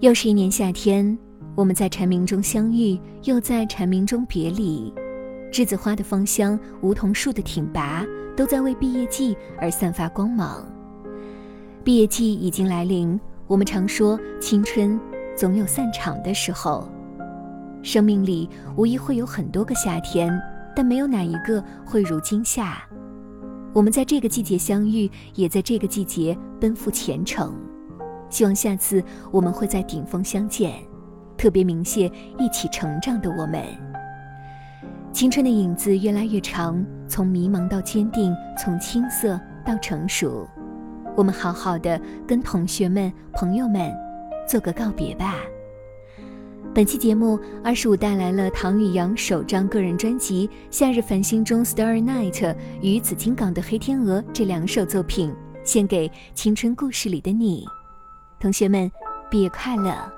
又是一年夏天，我们在蝉鸣中相遇，又在蝉鸣中别离。栀子花的芳香，梧桐树的挺拔，都在为毕业季而散发光芒。毕业季已经来临，我们常说青春总有散场的时候。生命里无疑会有很多个夏天，但没有哪一个会如今夏。我们在这个季节相遇，也在这个季节奔赴前程。希望下次我们会在顶峰相见，特别鸣谢一起成长的我们。青春的影子越来越长，从迷茫到坚定，从青涩到成熟。我们好好的跟同学们、朋友们做个告别吧。本期节目，二十五带来了唐雨阳首张个人专辑《夏日繁星中 Starry Night》与紫金港的《黑天鹅》这两首作品，献给青春故事里的你。同学们，毕业快乐！